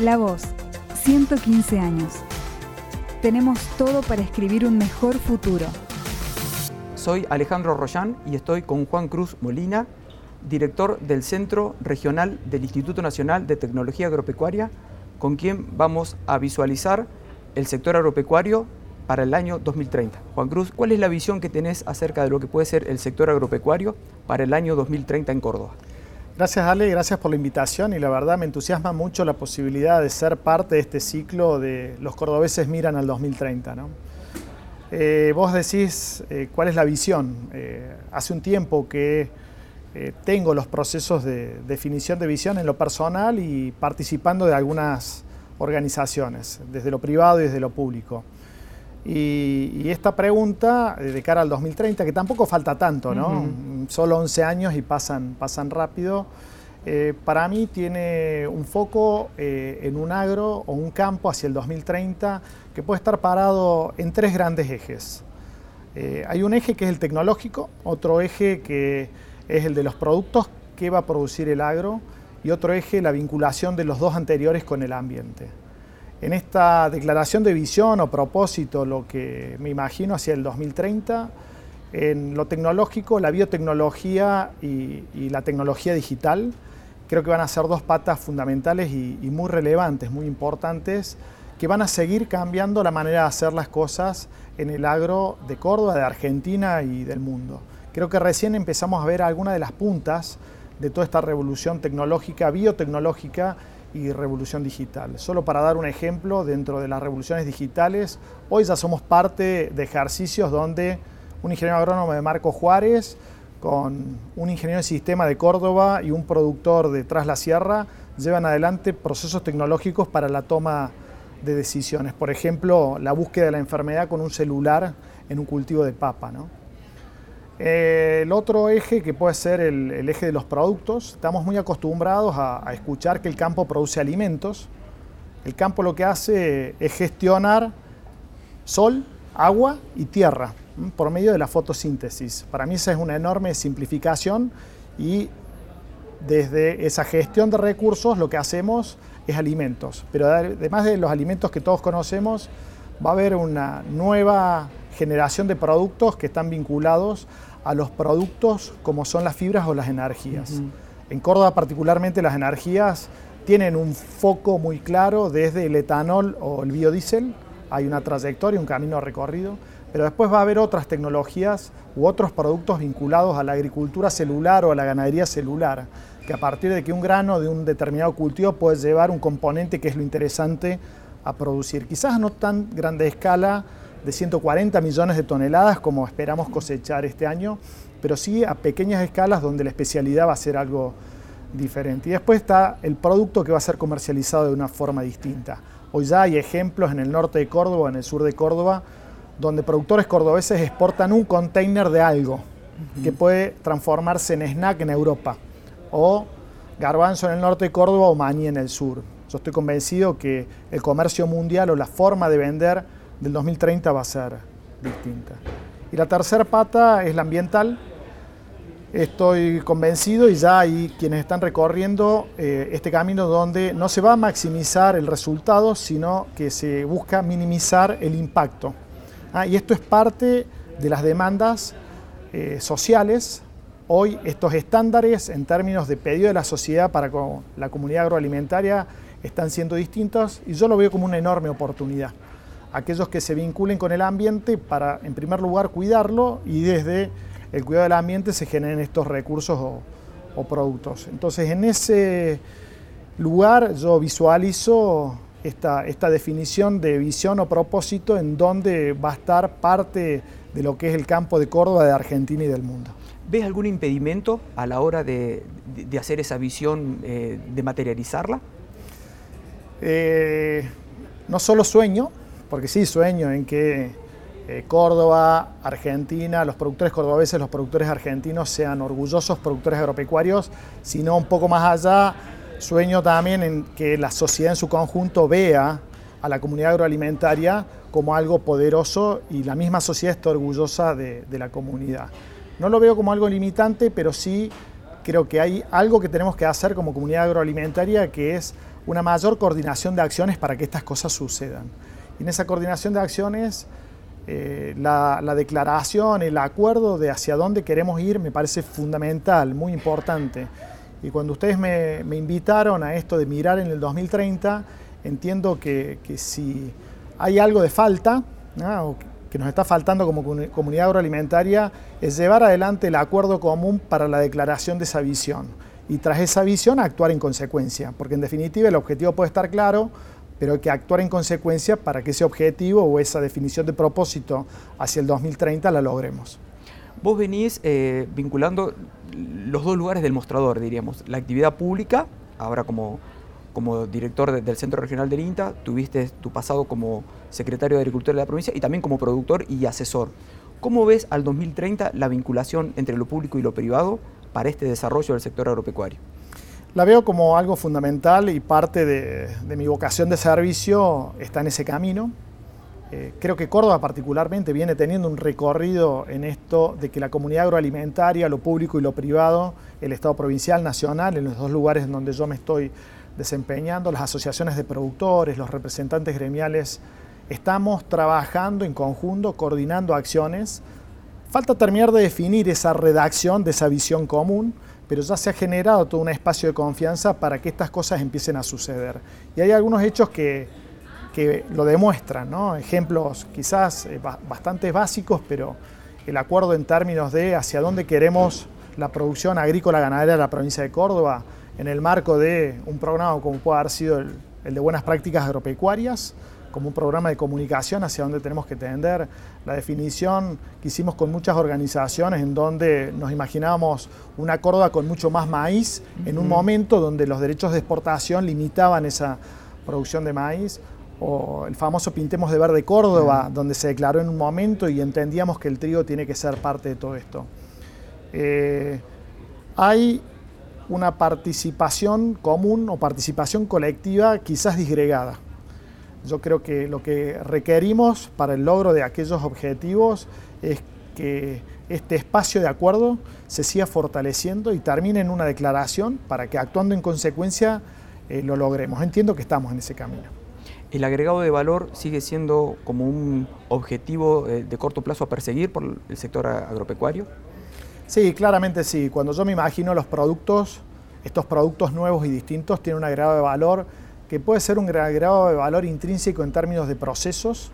La Voz, 115 años. Tenemos todo para escribir un mejor futuro. Soy Alejandro Rollán y estoy con Juan Cruz Molina, director del Centro Regional del Instituto Nacional de Tecnología Agropecuaria, con quien vamos a visualizar el sector agropecuario para el año 2030. Juan Cruz, ¿cuál es la visión que tenés acerca de lo que puede ser el sector agropecuario para el año 2030 en Córdoba? Gracias Ale, gracias por la invitación y la verdad me entusiasma mucho la posibilidad de ser parte de este ciclo de los cordobeses miran al 2030. Eh, vos decís eh, cuál es la visión. Eh, hace un tiempo que tengo los procesos de definición de visión en lo personal y participando de algunas organizaciones, desde lo privado y desde lo público. Y, esta pregunta de cara al 2030, que tampoco falta tanto, ¿no? Solo 11 años y pasan, pasan rápido, eh, para mí tiene un foco eh, en un agro o un campo hacia el 2030 que puede estar parado en tres grandes ejes. Eh, hay un eje que es el tecnológico, otro eje que es el de los productos que va a producir el agro y otro eje la vinculación de los dos anteriores con el ambiente. En esta declaración de visión o propósito, lo que me imagino hacia el 2030, en lo tecnológico, la biotecnología y, la tecnología digital, creo que van a ser dos patas fundamentales y, y, muy relevantes, muy importantes, que van a seguir cambiando la manera de hacer las cosas en el agro de Córdoba, de Argentina y del mundo. Creo que recién empezamos a ver algunas de las puntas de toda esta revolución tecnológica, biotecnológica y revolución digital. Solo para dar un ejemplo, dentro de las revoluciones digitales, hoy ya somos parte de ejercicios donde un ingeniero agrónomo de Marco Juárez, con un ingeniero de sistema de Córdoba y un productor de Tras la Sierra, llevan adelante procesos tecnológicos para la toma de decisiones. Por ejemplo, la búsqueda de la enfermedad con un celular en un cultivo de papa. ¿no? Eh, el otro eje que puede ser el, eje de los productos, estamos muy acostumbrados a, escuchar que el campo produce alimentos. El campo lo que hace es gestionar sol, agua y tierra por medio de la fotosíntesis. Para mí esa es una enorme simplificación y desde esa gestión de recursos lo que hacemos es alimentos. Pero además de los alimentos que todos conocemos, va a haber una nueva generación de productos que están vinculados a los productos como son las fibras o las energías. En Córdoba particularmente las energías tienen un foco muy claro desde el etanol o el biodiesel, hay una trayectoria, un camino recorrido, pero después va a haber otras tecnologías u otros productos vinculados a la agricultura celular o a la ganadería celular, que a partir de que un grano de un determinado cultivo puede llevar un componente que es lo interesante a producir. Quizás no tan grande escala, de 140 millones de toneladas como esperamos cosechar este año, pero sí a pequeñas escalas donde la especialidad va a ser algo diferente. Y después está el producto que va a ser comercializado de una forma distinta. Hoy ya hay ejemplos en el norte de Córdoba, en el sur de Córdoba, donde productores cordobeses exportan un container de algo que puede transformarse en snack en Europa, o garbanzo en el norte de Córdoba o maní en el sur. Yo estoy convencido que el comercio mundial o la forma de vender del 2030 va a ser distinta. Y la tercera pata es la ambiental. Estoy convencido y ya hay quienes están recorriendo eh, este camino donde no se va a maximizar el resultado, sino que se busca minimizar el impacto. Ah, y esto es parte de las demandas eh, sociales. Hoy estos estándares en términos de pedido de la sociedad para la comunidad agroalimentaria están siendo distintos y yo lo veo como una enorme oportunidad aquellos que se vinculen con el ambiente para, en primer lugar, cuidarlo y desde el cuidado del ambiente se generen estos recursos o, productos. Entonces, en ese lugar yo visualizo esta, esta, definición de visión o propósito en donde va a estar parte de lo que es el campo de Córdoba, de Argentina y del mundo. ¿Ves algún impedimento a la hora de, hacer esa visión, eh, de materializarla? Eh, no solo sueño, porque sí sueño en que eh, Córdoba, Argentina, los productores cordobeses, los productores argentinos sean orgullosos productores agropecuarios, sino un poco más allá, sueño también en que la sociedad en su conjunto vea a la comunidad agroalimentaria como algo poderoso y la misma sociedad está orgullosa de, de la comunidad. No lo veo como algo limitante, pero sí creo que hay algo que tenemos que hacer como comunidad agroalimentaria que es una mayor coordinación de acciones para que estas cosas sucedan. En esa coordinación de acciones, eh, la, declaración, el acuerdo de hacia dónde queremos ir me parece fundamental, muy importante. Y cuando ustedes me, invitaron a esto de mirar en el 2030, entiendo que, si hay algo de falta, o que nos está faltando como comunidad agroalimentaria, es llevar adelante el acuerdo común para la declaración de esa visión. Y tras esa visión actuar en consecuencia, porque en definitiva el objetivo puede estar claro, pero hay que actuar en consecuencia para que ese objetivo o esa definición de propósito hacia el 2030 la logremos. Vos venís eh, vinculando los dos lugares del mostrador, diríamos, la actividad pública, ahora como, como director del Centro Regional del INTA, tuviste tu pasado como secretario de Agricultura de la provincia y también como productor y asesor. ¿Cómo ves al 2030 la vinculación entre lo público y lo privado para este desarrollo del sector agropecuario? La veo como algo fundamental y parte de, mi vocación de servicio está en ese camino. Eh, creo que Córdoba particularmente viene teniendo un recorrido en esto de que la comunidad agroalimentaria, lo público y lo privado, el Estado provincial, nacional, en los dos lugares en donde yo me estoy desempeñando, las asociaciones de productores, los representantes gremiales, estamos trabajando en conjunto, coordinando acciones. Falta terminar de definir esa redacción de esa visión común, pero ya se ha generado todo un espacio de confianza para que estas cosas empiecen a suceder. Y hay algunos hechos que, que lo demuestran, ¿no? ejemplos quizás eh, bastante básicos, pero el acuerdo en términos de hacia dónde queremos la producción agrícola ganadera de la provincia de Córdoba en el marco de un programa como puede haber sido el, el de buenas prácticas agropecuarias, como un programa de comunicación hacia dónde tenemos que tender. La definición que hicimos con muchas organizaciones en donde nos imaginábamos una Córdoba con mucho más maíz en un momento donde los derechos de exportación limitaban esa producción de maíz o el famoso Pintemos de Verde Córdoba, donde se declaró en un momento y entendíamos que el trigo tiene que ser parte de todo esto. Eh, hay una participación común o participación colectiva quizás disgregada. Yo creo que lo que requerimos para el logro de aquellos objetivos es que este espacio de acuerdo se siga fortaleciendo y termine en una declaración para que actuando en consecuencia eh, lo logremos. Entiendo que estamos en ese camino. ¿El agregado de valor sigue siendo como un objetivo eh, de corto plazo a perseguir por el sector agropecuario? Sí, claramente sí. Cuando yo me imagino los productos, estos productos nuevos y distintos tienen un agregado de valor que puede ser un grado de valor intrínseco en términos de procesos,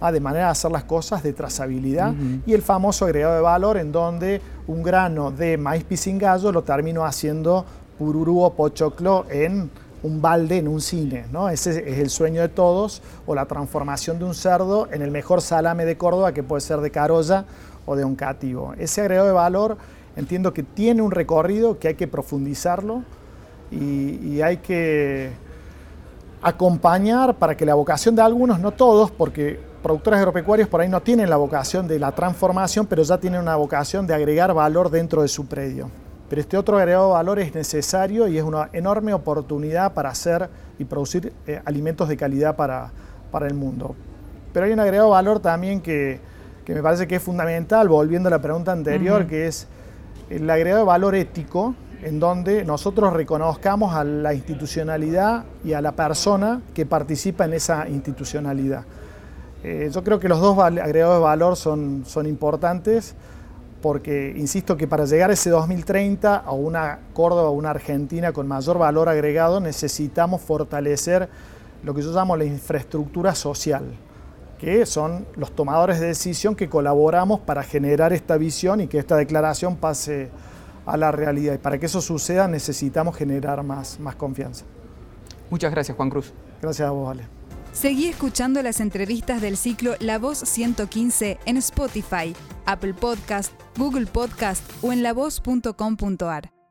ah, de manera de hacer las cosas, de trazabilidad, y el famoso agregado de valor en donde un grano de maíz pisingallo lo termino haciendo pururú o pochoclo en un balde, en un cine. ¿no? Ese es el sueño de todos, o la transformación de un cerdo en el mejor salame de Córdoba, que puede ser de carolla o de un cativo. Ese agregado de valor entiendo que tiene un recorrido, que hay que profundizarlo y hay que acompañar para que la vocación de algunos, no todos, porque productores agropecuarios por ahí no tienen la vocación de la transformación, pero ya tienen una vocación de agregar valor dentro de su predio. Pero este otro agregado de valor es necesario y es una enorme oportunidad para hacer y producir eh, alimentos de calidad para, para el mundo. Pero hay un agregado de valor también que, que me parece que es fundamental, volviendo a la pregunta anterior, que es el agregado de valor ético, en donde nosotros reconozcamos a la institucionalidad y a la persona que participa en esa institucionalidad. Eh, yo creo que los dos agregados de valor son, son importantes porque insisto que para llegar a ese 2030 a una Córdoba o una Argentina con mayor valor agregado necesitamos fortalecer lo que yo llamo la infraestructura social, que son los tomadores de decisión que colaboramos para generar esta visión y que esta declaración pase a la realidad. Y para que eso suceda necesitamos generar más, más confianza. Muchas gracias, Juan Cruz. Gracias a vos, Ale. Seguí escuchando las entrevistas del ciclo La Voz 115 en Spotify, Apple Podcast, Google Podcast o en lavoz.com.ar.